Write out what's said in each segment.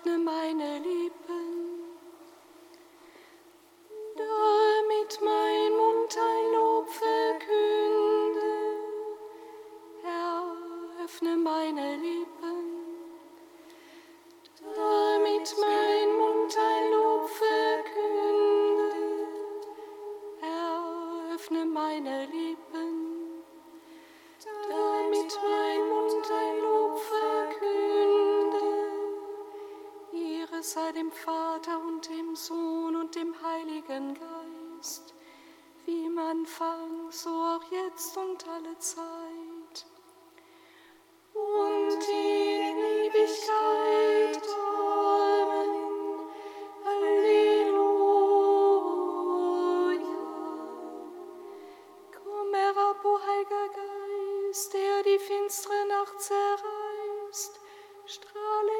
öffne mein Heiligen Geist, wie im Anfang, so auch jetzt und alle Zeit. Und in Ewigkeit. Amen. Alleluia. Komm herab, o Heiliger Geist, der die finstere Nacht zerreißt, strahle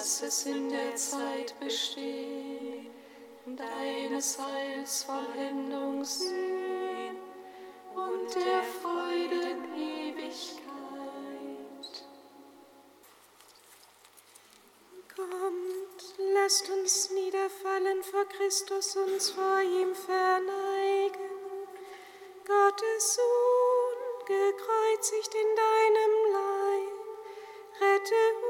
dass es in der Zeit bestehen, deines Heils Vollendung sehen und der Freude Ewigkeit. Kommt, lasst uns niederfallen vor Christus, uns vor ihm verneigen. Gottes Sohn, gekreuzigt in deinem Leib, rette uns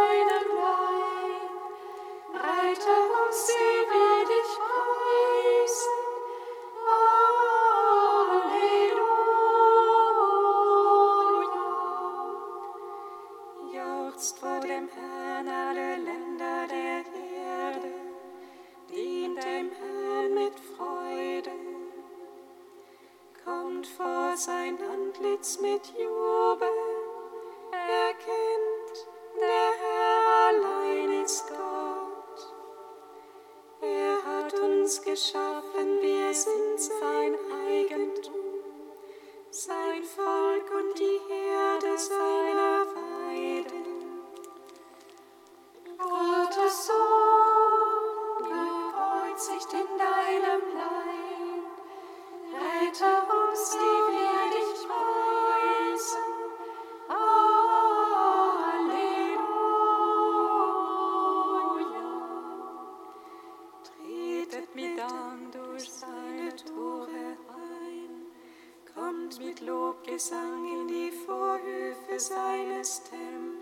Herz mit Jubel erkennt, der Herr allein ist Gott. Er hat uns geschaffen, wir sind sein Heil. mit Lobgesang in die Vorhöfe seines Tempels.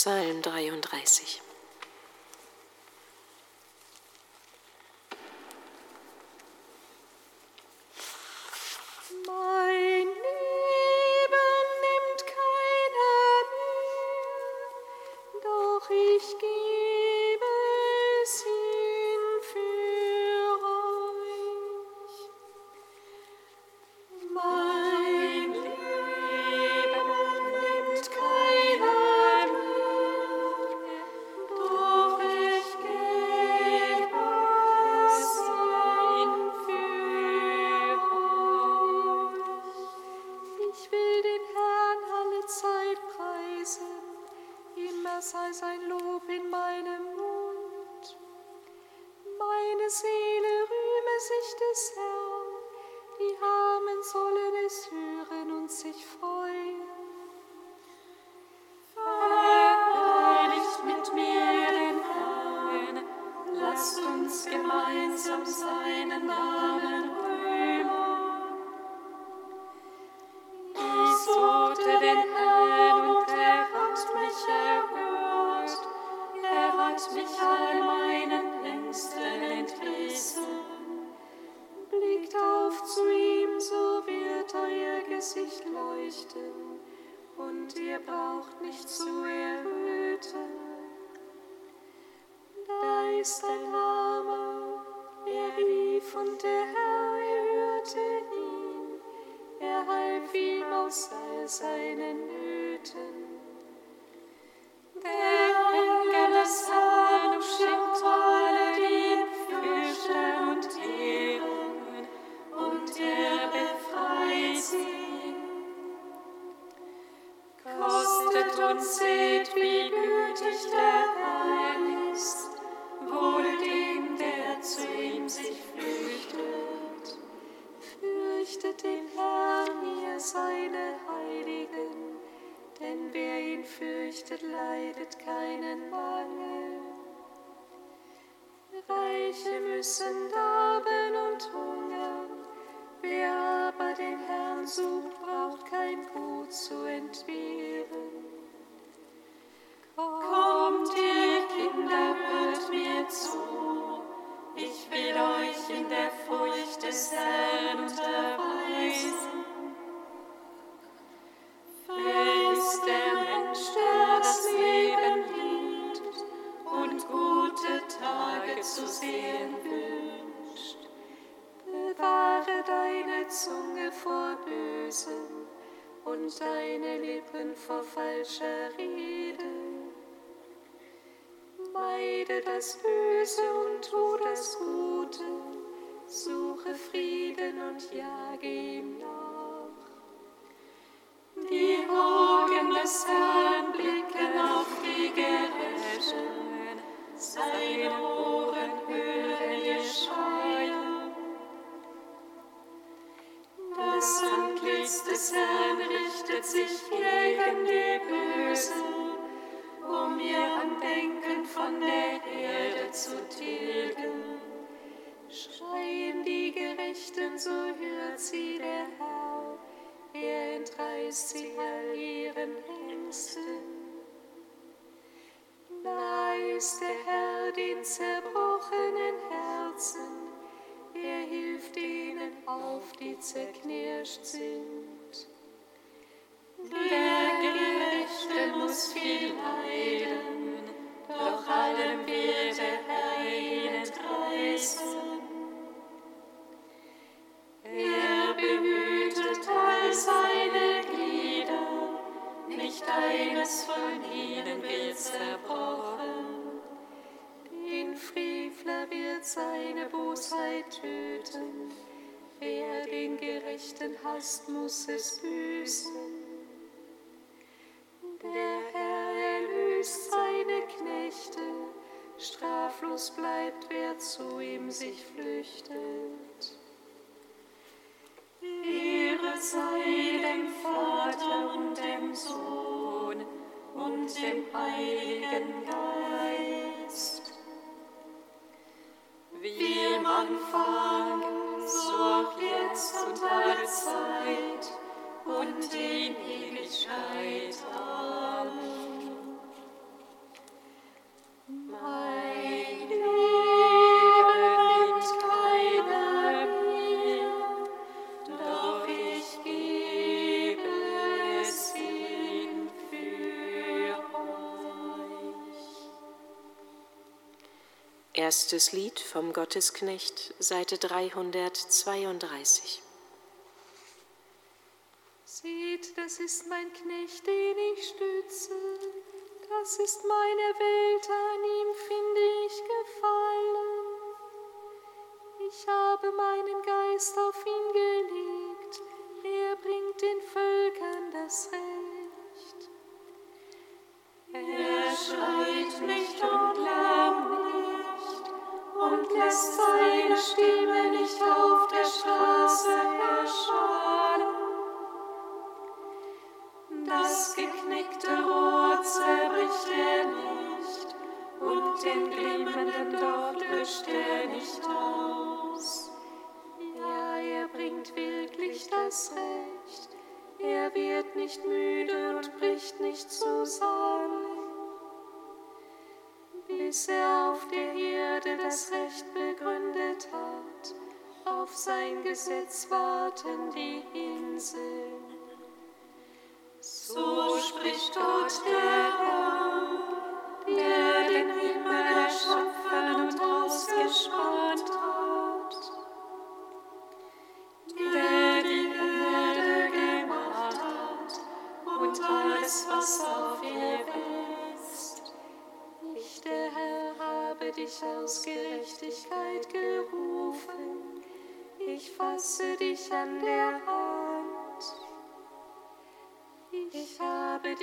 Psalm 33 Angesicht des Herrn, die Armen sollen es hören. außer seinen Üben. Christmas. So hört sie der Herr, er entreißt sie all ihren Ängsten. Nahe ist der Herr den zerbrochenen Herzen, er hilft denen auf, die zerknirscht sind. Der Gerechte muss viel leiden, doch allem wird der Herr ihn entreißen. Hasst, muss es büßen. Der Herr erlöst seine Knechte, straflos bleibt, wer zu ihm sich flüchtet. Ehre sei dem Vater und dem Sohn und dem Heiligen Geist. Und in Ewigkeit. Amen. Mein Leben nimmt keiner mir, doch ich gebe es hin für euch. Erstes Lied vom Gottesknecht, Seite 332. das ist mein Knecht, den ich stütze. Das ist meine Welt, an ihm finde ich Gefallen. Ich habe meinen Geist auf ihn gelegt. Er bringt den Völkern das Recht. Er schreit nicht und lärmt nicht und lässt seine Stimme nicht auf der Straße erschallen. Das geknickte Rohr zerbricht er nicht und den glimmenden Docht löscht er nicht aus. Ja, er bringt wirklich das Recht. Er wird nicht müde und bricht nicht zusammen, bis er auf der Erde das Recht begründet hat. Auf sein Gesetz warten die Inseln. So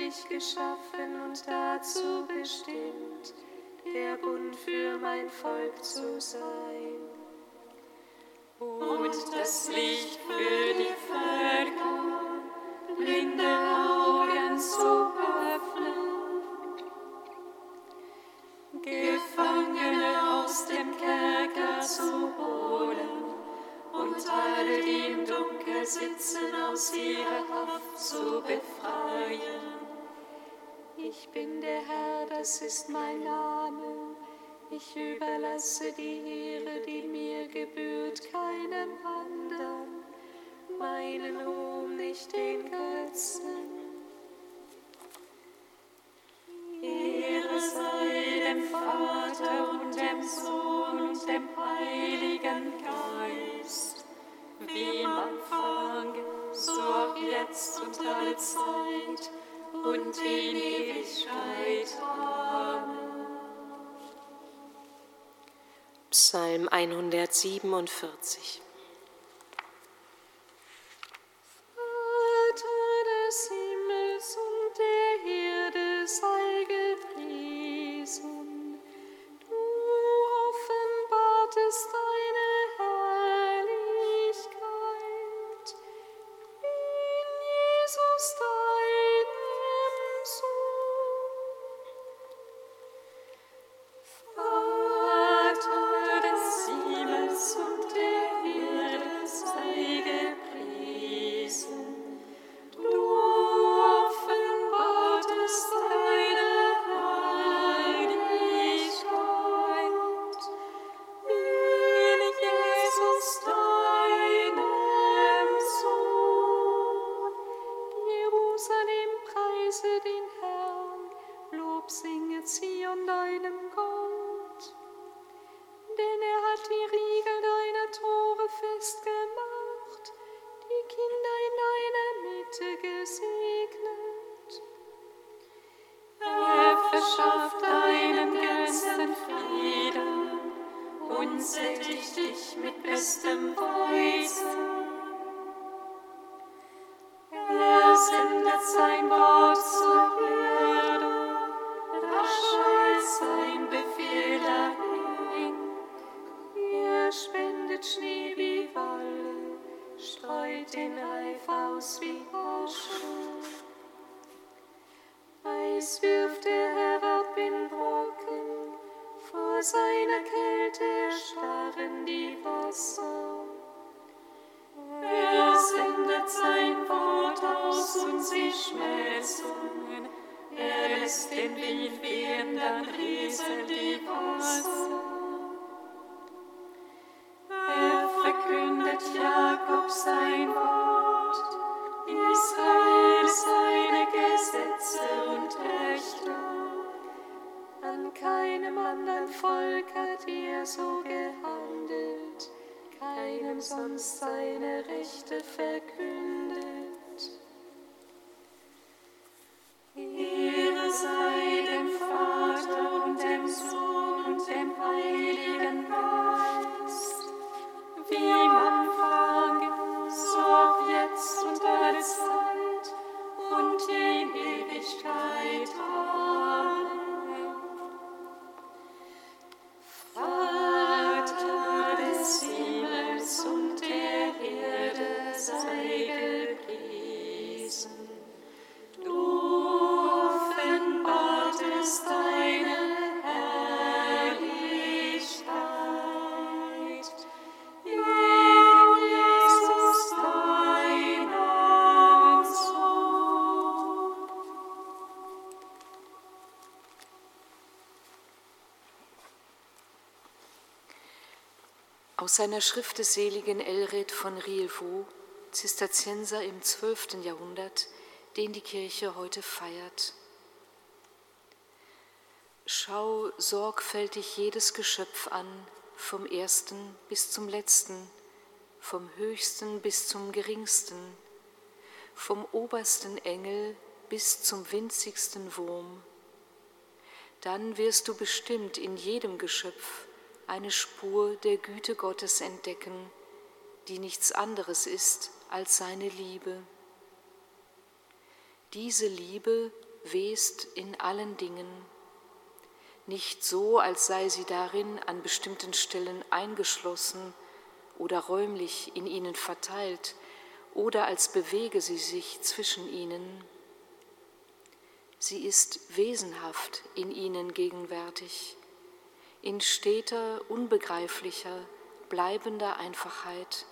dich geschaffen und dazu bestimmt, der Bund für mein Volk zu sein. und das Licht für die zu befreien. Ich bin der Herr, das ist mein Name. Ich überlasse die Ehre, die mir gebührt, keinem anderen, meinen Ruhm nicht den Götzen. Ehre sei dem Vater und dem Sohn und dem Heiligen Geist, wie im Anfang, so auch jetzt und alle Zeit und in Ewigkeit. Amen. Psalm 147 sonst seine Rechte verkündet. Aus seiner Schrift des seligen Elred von Rielvaux, Zisterzienser im 12. Jahrhundert, den die Kirche heute feiert. Schau sorgfältig jedes Geschöpf an, vom ersten bis zum letzten, vom höchsten bis zum geringsten, vom obersten Engel bis zum winzigsten Wurm. Dann wirst du bestimmt in jedem Geschöpf eine Spur der Güte Gottes entdecken, die nichts anderes ist als seine Liebe. Diese Liebe west in allen Dingen, nicht so, als sei sie darin an bestimmten Stellen eingeschlossen oder räumlich in ihnen verteilt oder als bewege sie sich zwischen ihnen. Sie ist wesenhaft in ihnen gegenwärtig in steter, unbegreiflicher, bleibender Einfachheit.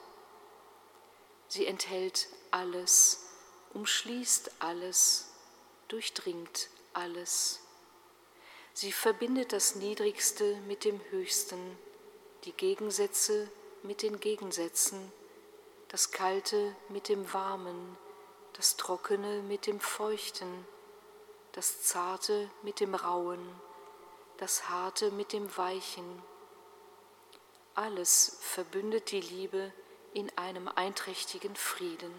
Sie enthält alles, umschließt alles, durchdringt alles. Sie verbindet das Niedrigste mit dem Höchsten, die Gegensätze mit den Gegensätzen, das Kalte mit dem Warmen, das Trockene mit dem Feuchten, das Zarte mit dem Rauen, das Harte mit dem Weichen. Alles verbündet die Liebe in einem einträchtigen Frieden.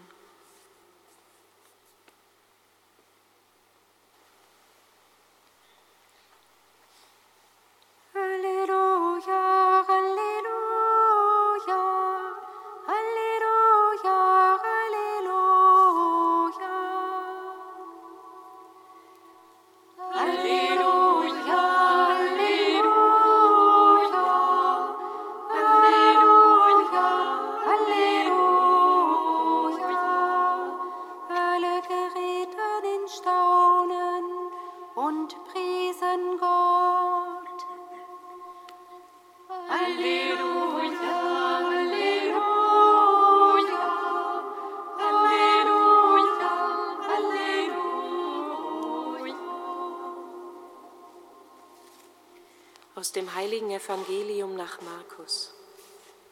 Aus dem heiligen Evangelium nach Markus.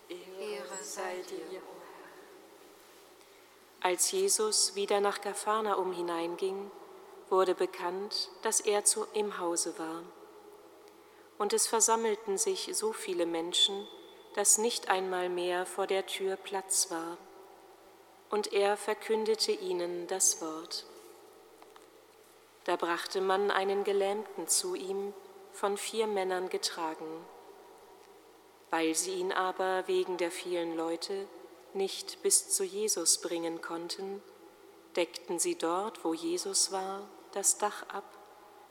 Ehre sei dir. Als Jesus wieder nach Gapharnaum hineinging, wurde bekannt, dass er zu, im Hause war. Und es versammelten sich so viele Menschen, dass nicht einmal mehr vor der Tür Platz war. Und er verkündete ihnen das Wort. Da brachte man einen Gelähmten zu ihm, von vier Männern getragen. Weil sie ihn aber wegen der vielen Leute nicht bis zu Jesus bringen konnten, deckten sie dort, wo Jesus war, das Dach ab,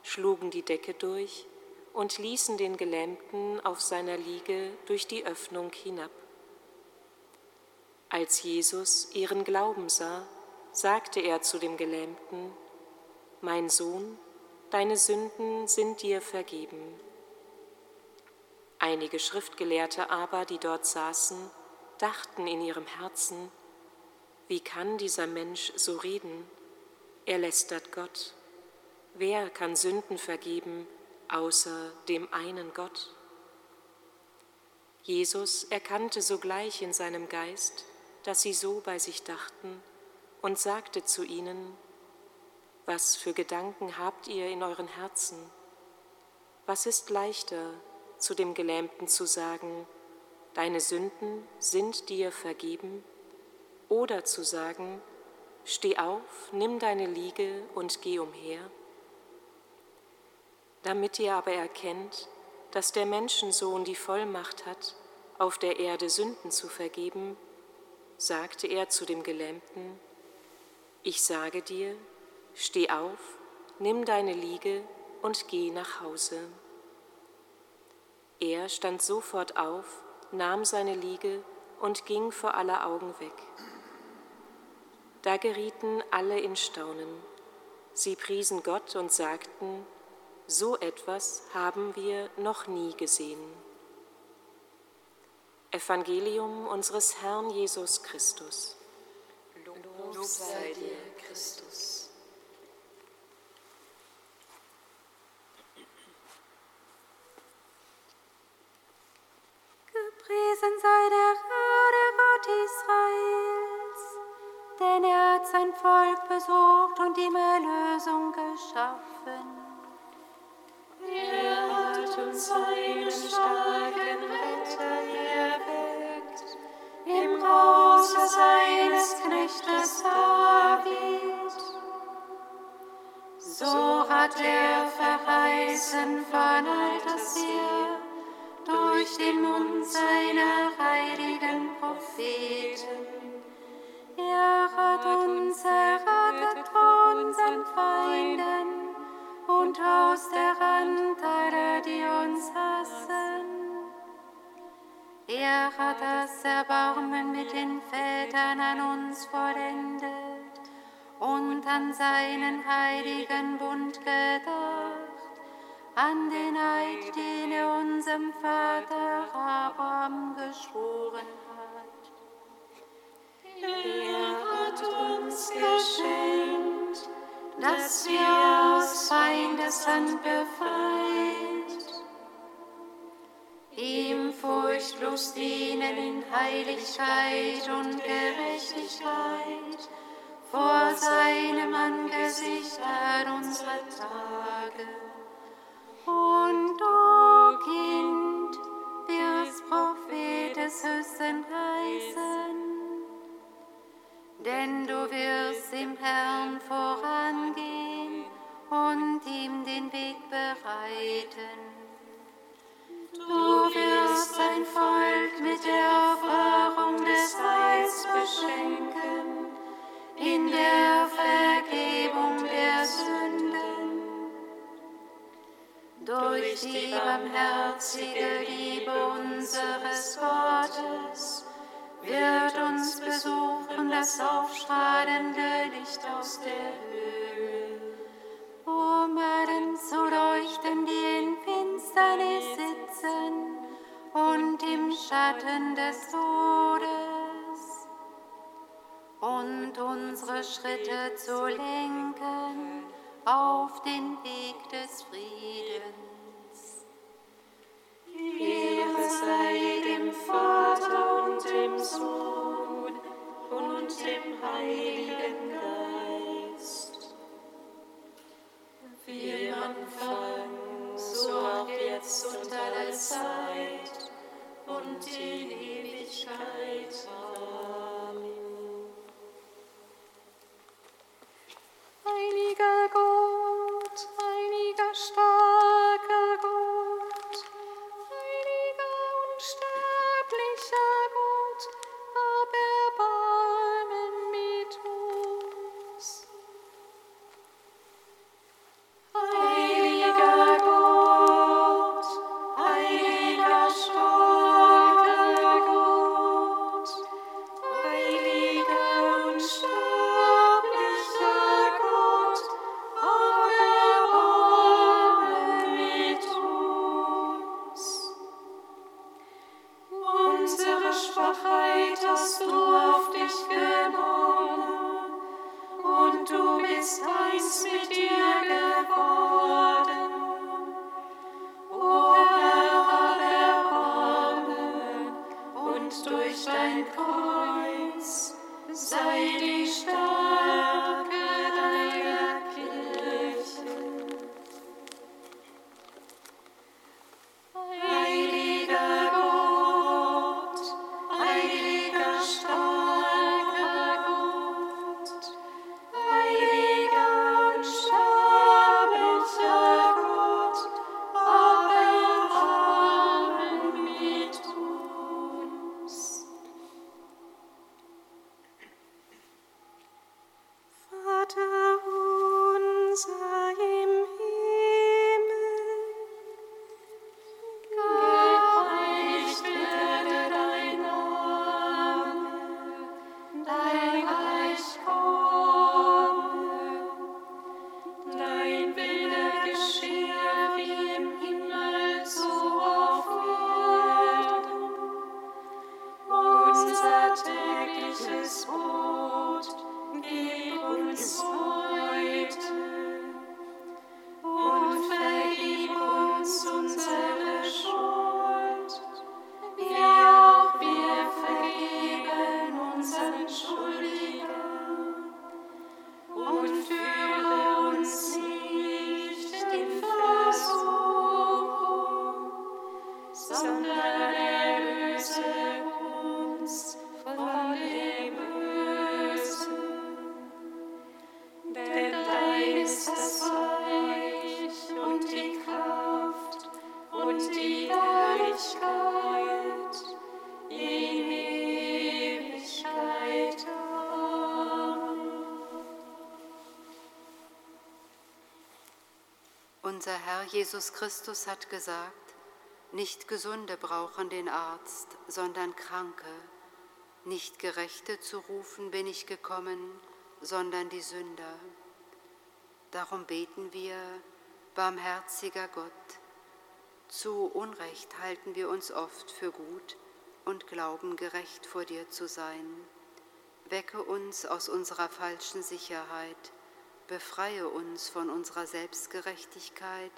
schlugen die Decke durch und ließen den Gelähmten auf seiner Liege durch die Öffnung hinab. Als Jesus ihren Glauben sah, sagte er zu dem Gelähmten, Mein Sohn, deine Sünden sind dir vergeben. Einige Schriftgelehrte aber, die dort saßen, dachten in ihrem Herzen, wie kann dieser Mensch so reden? Er lästert Gott. Wer kann Sünden vergeben außer dem einen Gott? Jesus erkannte sogleich in seinem Geist, dass sie so bei sich dachten, und sagte zu ihnen, was für Gedanken habt ihr in euren Herzen? Was ist leichter, zu dem Gelähmten zu sagen, deine Sünden sind dir vergeben, oder zu sagen, steh auf, nimm deine Liege und geh umher? Damit ihr aber erkennt, dass der Menschensohn die Vollmacht hat, auf der Erde Sünden zu vergeben, sagte er zu dem Gelähmten, ich sage dir, Steh auf, nimm deine Liege und geh nach Hause. Er stand sofort auf, nahm seine Liege und ging vor aller Augen weg. Da gerieten alle in Staunen. Sie priesen Gott und sagten, so etwas haben wir noch nie gesehen. Evangelium unseres Herrn Jesus Christus. Lob sei dir, Christus. Hat sein Volk besucht und ihm Erlösung geschaffen. Er hat uns einen starken Retter erweckt, im Hause seines Knechtes David. So hat er verheißen von alters her, durch den Mund seiner heiligen Propheten. An den Eid, den er unserem Vater Abraham geschworen hat. Er dass wir aus Feindes Hand befreit, ihm furchtlos dienen in Heiligkeit und Gerechtigkeit, vor seinem Angesicht an unserer Tage. Und du, Kind, wirst Prophet des Höchsten heißen, denn du wirst dem Herrn vorangehen und ihm den Weg bereiten. Du wirst ein Volk mit der Erfahrung des Heils beschenken, in der Vergebung der Sünden. Durch die barmherzige Liebe unseres Gottes wird uns besuchen das aufstrahlende Licht aus der Höhe, um allen zu leuchten, die in Finsternis sitzen und im Schatten des Todes, und unsere Schritte zu lenken auf den Weg des Friedens. Ehre sei dem Vater und dem Sohn dem Heiligen Geist. Wie im Anfang, so auch jetzt und alle Zeit und in Ewigkeit. Amen. Heiliger Gott, sei die Jesus Christus hat gesagt, nicht Gesunde brauchen den Arzt, sondern Kranke. Nicht Gerechte zu rufen bin ich gekommen, sondern die Sünder. Darum beten wir, barmherziger Gott. Zu Unrecht halten wir uns oft für gut und glauben gerecht vor dir zu sein. Wecke uns aus unserer falschen Sicherheit befreie uns von unserer Selbstgerechtigkeit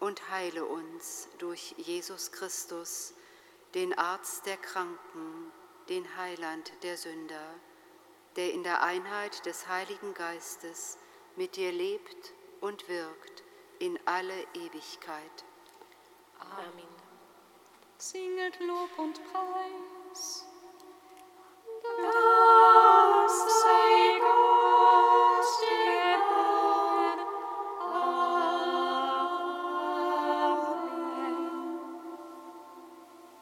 und heile uns durch Jesus Christus, den Arzt der Kranken, den Heiland der Sünder, der in der Einheit des Heiligen Geistes mit dir lebt und wirkt in alle Ewigkeit. Amen. Singet Lob und Preis. Amen.